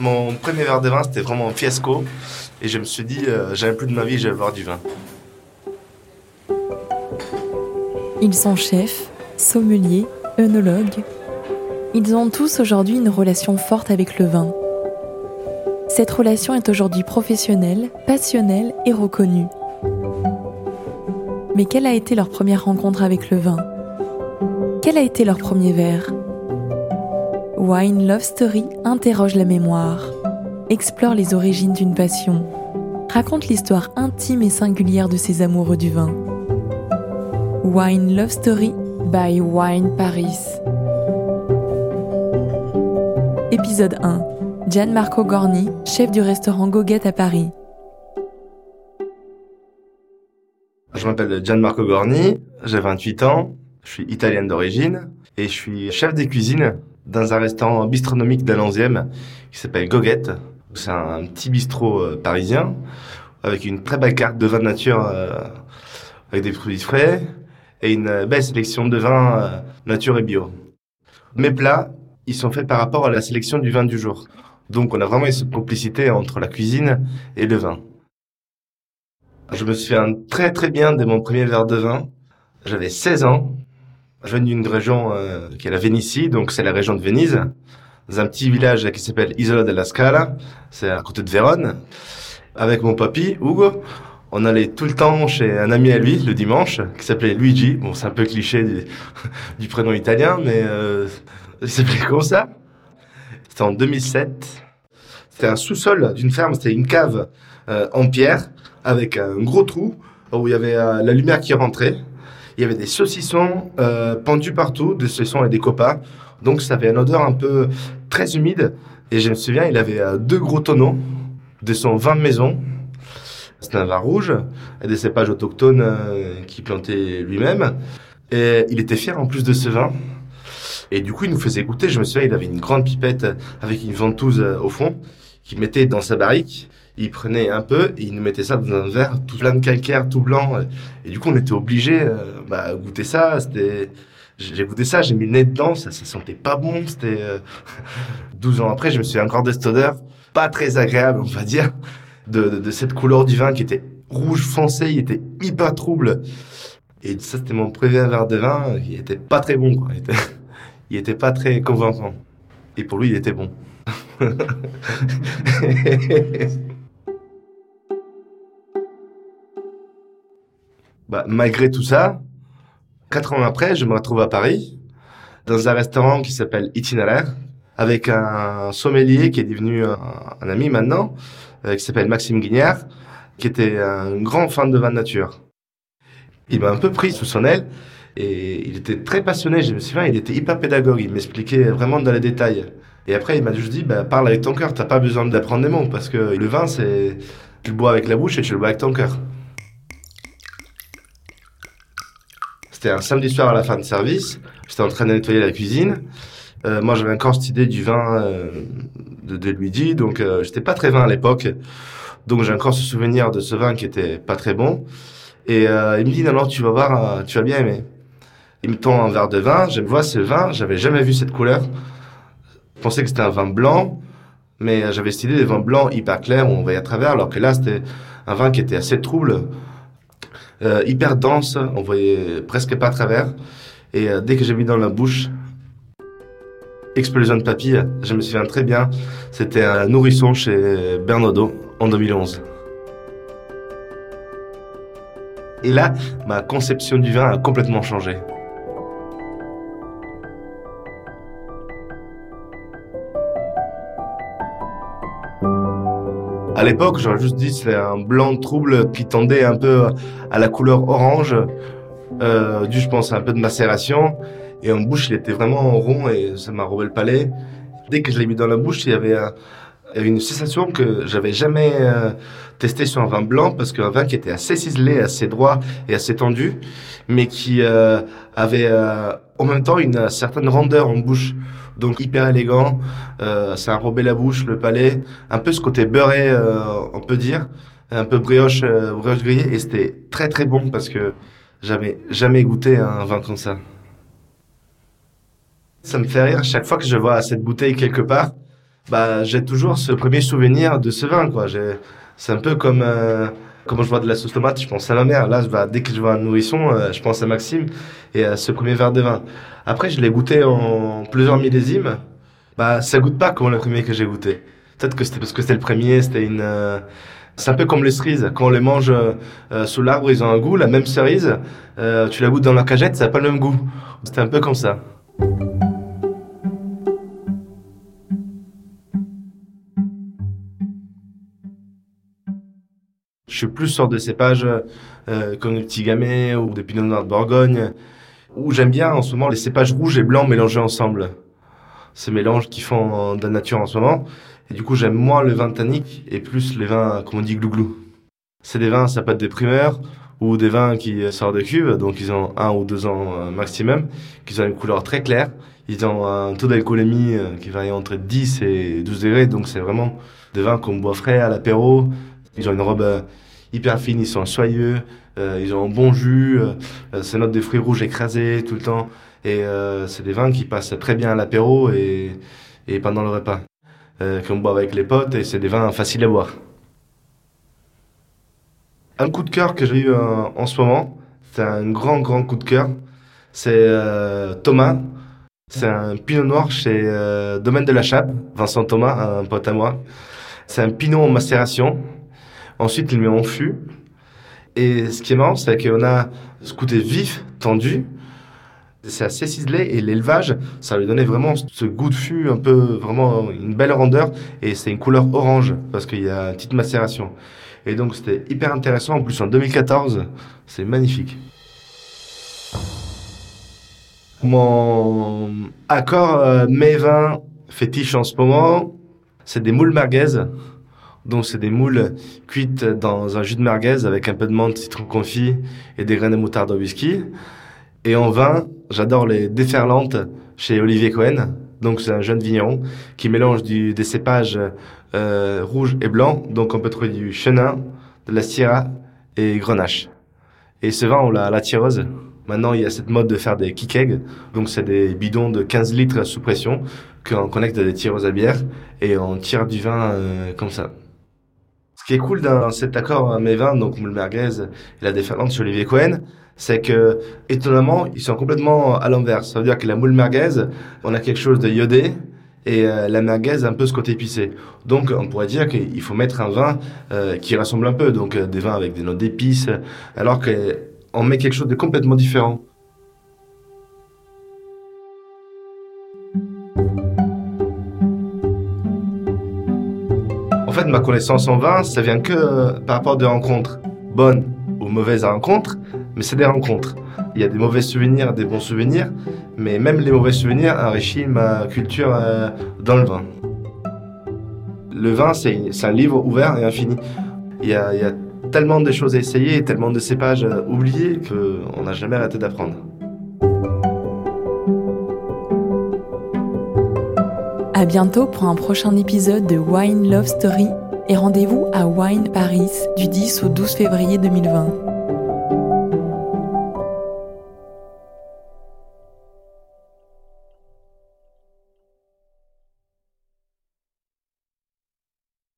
Mon premier verre de vin, c'était vraiment un fiasco. Et je me suis dit, euh, jamais plus de ma vie, je vais boire du vin. Ils sont chefs, sommeliers, œnologues. Ils ont tous aujourd'hui une relation forte avec le vin. Cette relation est aujourd'hui professionnelle, passionnelle et reconnue. Mais quelle a été leur première rencontre avec le vin? Quel a été leur premier verre? Wine Love Story interroge la mémoire, explore les origines d'une passion, raconte l'histoire intime et singulière de ces amoureux du vin. Wine Love Story by Wine Paris. Épisode 1. Gianmarco Gorni, chef du restaurant Goguette à Paris. Je m'appelle Gianmarco Gorni, j'ai 28 ans, je suis italienne d'origine et je suis chef des cuisines dans un restaurant bistronomique d'un 11e qui s'appelle Goguette. C'est un petit bistrot euh, parisien avec une très belle carte de vin de nature euh, avec des produits frais et une belle sélection de vins euh, nature et bio. Mes plats, ils sont faits par rapport à la sélection du vin du jour. Donc on a vraiment cette complicité entre la cuisine et le vin. Je me souviens très très bien de mon premier verre de vin. J'avais 16 ans je viens d'une région euh, qui est la Vénitie, donc c'est la région de Venise, dans un petit village qui s'appelle Isola della Scala, c'est à côté de Vérone. Avec mon papy, Hugo, on allait tout le temps chez un ami à lui, le dimanche, qui s'appelait Luigi. Bon, c'est un peu cliché du, prénom italien, mais euh, il s'appelait comme ça. C'était en 2007. C'était un sous-sol d'une ferme, c'était une cave euh, en pierre, avec un gros trou, où il y avait euh, la lumière qui rentrait. Il y avait des saucissons euh, pendus partout, des saucissons et des copas. Donc ça avait une odeur un peu très humide. Et je me souviens, il avait euh, deux gros tonneaux de son vin de maison. C'était un vin rouge et des cépages autochtones euh, qu'il plantait lui-même. Et il était fier en plus de ce vin. Et du coup, il nous faisait goûter. Je me souviens, il avait une grande pipette avec une ventouse au fond qu'il mettait dans sa barrique il prenait un peu et il nous mettait ça dans un verre tout plein de calcaire, tout blanc. Et du coup, on était obligé euh, bah, goûter ça. C'était, j'ai goûté ça, j'ai mis le nez dedans, ça, ça sentait pas bon. C'était euh... 12 ans après, je me suis encore de cette odeur, pas très agréable, on va dire, de, cette couleur du vin qui était rouge foncé, il était hyper trouble. Et ça, c'était mon premier verre de vin, il était pas très bon, quoi. Il était, il était pas très convaincant. Et pour lui, il était bon. bah, malgré tout ça, quatre ans après, je me retrouve à Paris, dans un restaurant qui s'appelle Itinéraire, avec un sommelier qui est devenu un, ami maintenant, euh, qui s'appelle Maxime Guignard, qui était un grand fan de vin de nature. Il m'a un peu pris sous son aile et il était très passionné. Je me souviens, il était hyper pédagogue. Il m'expliquait vraiment dans les détails. Et après, il m'a juste dit, bah, parle avec ton cœur. T'as pas besoin d'apprendre des mots parce que le vin, c'est, tu le bois avec la bouche et tu le bois avec ton cœur. C'était un samedi soir à la fin de service. J'étais en train de nettoyer la cuisine. Euh, moi, j'avais encore cette idée du vin euh, de, de Luigi, donc euh, j'étais pas très vin à l'époque. Donc j'ai encore ce souvenir de ce vin qui était pas très bon. Et euh, il me dit non non, tu vas voir, tu vas bien aimer. Il me tend un verre de vin. Je vois ce vin, j'avais jamais vu cette couleur. Je pensais que c'était un vin blanc, mais j'avais cette idée des vins blancs hyper clairs où on voyait à travers, alors que là c'était un vin qui était assez trouble euh, hyper dense, on voyait presque pas à travers. Et euh, dès que j'ai mis dans la bouche, explosion de papilles, je me souviens très bien, c'était un nourrisson chez Bernardo en 2011. Et là, ma conception du vin a complètement changé. À l'époque, j'aurais juste dit c'est un blanc trouble qui tendait un peu à la couleur orange, euh, dû je pense à un peu de macération. Et en bouche, il était vraiment rond et ça m'a robé le palais. Dès que je l'ai mis dans la bouche, il y avait, un, une sensation que j'avais jamais euh, testé sur un vin blanc parce qu'un vin qui était assez ciselé, assez droit et assez tendu, mais qui euh, avait euh, en même temps une certaine rondeur en bouche donc hyper élégant. Euh, ça enrobait la bouche, le palais, un peu ce côté beurré, euh, on peut dire, un peu brioche, euh, brioche grillée, et c'était très très bon parce que j'avais jamais goûté un vin comme ça. Ça me fait rire chaque fois que je vois cette bouteille quelque part. Bah, j'ai toujours ce premier souvenir de ce vin, quoi. C'est un peu comme euh, quand je vois de la sauce tomate, je pense à ma mère. Là, bah, dès que je vois un nourrisson, euh, je pense à Maxime et à ce premier verre de vin. Après, je l'ai goûté en plusieurs millésimes. Bah, ça goûte pas comme le premier que j'ai goûté. Peut-être que c'était parce que c'était le premier, c'était une. Euh, c'est un peu comme les cerises. Quand on les mange sous l'arbre, ils ont un goût. La même cerise, tu la goûtes dans la cagette, ça n'a pas le même goût. C'était un peu comme ça. Je suis plus sur des cépages euh, comme le petit gamay ou des pinot noirs de Bourgogne, où j'aime bien en ce moment les cépages rouges et blancs mélangés ensemble. Ces mélanges qui font de la nature en ce moment. Et du coup, j'aime moins le vin tannique et plus les vins, comme on dit, glouglou. C'est des vins, ça peut être des primeurs ou des vins qui sortent de cuve, donc ils ont un ou deux ans euh, maximum, qui ont une couleur très claire. Ils ont un taux d'alcoolémie euh, qui varie entre 10 et 12 degrés, donc c'est vraiment des vins qu'on boit frais à l'apéro, ils ont une robe euh, hyper fine, ils sont soyeux, euh, ils ont un bon jus, euh, c'est note des fruits rouges écrasés tout le temps. Et c'est des vins qui passent très bien à l'apéro et, et pendant le repas. qu'on boit avec les potes et c'est des vins faciles à boire. Un coup de cœur que j'ai eu en, ce moment, c'est un grand, grand coup de cœur. C'est Thomas. C'est un pinot noir chez Domaine de la Chape, Vincent Thomas, un pote à moi. C'est un pinot en macération Ensuite, il met en fût. Et ce qui est marrant, c'est qu'on a ce côté vif, tendu. C'est assez ciselé et l'élevage, ça lui donnait vraiment ce goût de fût, un peu vraiment une belle rondeur. Et c'est une couleur orange parce qu'il y a une petite macération. Et donc c'était hyper intéressant. En plus, en 2014, c'est magnifique. Mon accord euh, mes vins fétiche en ce moment, c'est des moules merguez. Donc c'est des moules cuites dans un jus de merguez avec un peu de menthe, citron confit et des graines de moutarde au whisky. Et en vin, j'adore les déferlantes chez Olivier Cohen. Donc c'est un jeune vigneron qui mélange du, des cépages euh, rouges et blancs. Donc on peut trouver du chenin, de la syrah et grenache. Et ce vin, on l'a à la tireuse. Maintenant, il y a cette mode de faire des kick Donc c'est des bidons de 15 litres sous pression qu'on connecte à des tireuses à bière et on tire du vin euh, comme ça. Ce qui est cool dans cet accord mes vins, donc moule merguez et la déferlante sur Olivier Cohen, c'est que étonnamment ils sont complètement à l'inverse. Ça veut dire que la moule merguez, on a quelque chose de iodé et euh, la merguez un peu ce côté épicé. Donc on pourrait dire qu'il faut mettre un vin euh, qui ressemble un peu, donc euh, des vins avec des notes d'épices, alors qu'on met quelque chose de complètement différent. En fait, ma connaissance en vin, ça vient que euh, par rapport à des rencontres, bonnes ou mauvaises rencontres, mais c'est des rencontres. Il y a des mauvais souvenirs, des bons souvenirs, mais même les mauvais souvenirs enrichissent ma culture euh, dans le vin. Le vin, c'est un livre ouvert et infini. Il y, a, tellement de choses à essayer tellement de cépages euh, oubliés qu'on n'a jamais arrêté d'apprendre. À bientôt pour un prochain épisode de Wine Love Story et rendez-vous à Wine Paris du 10 au 12 février 2020.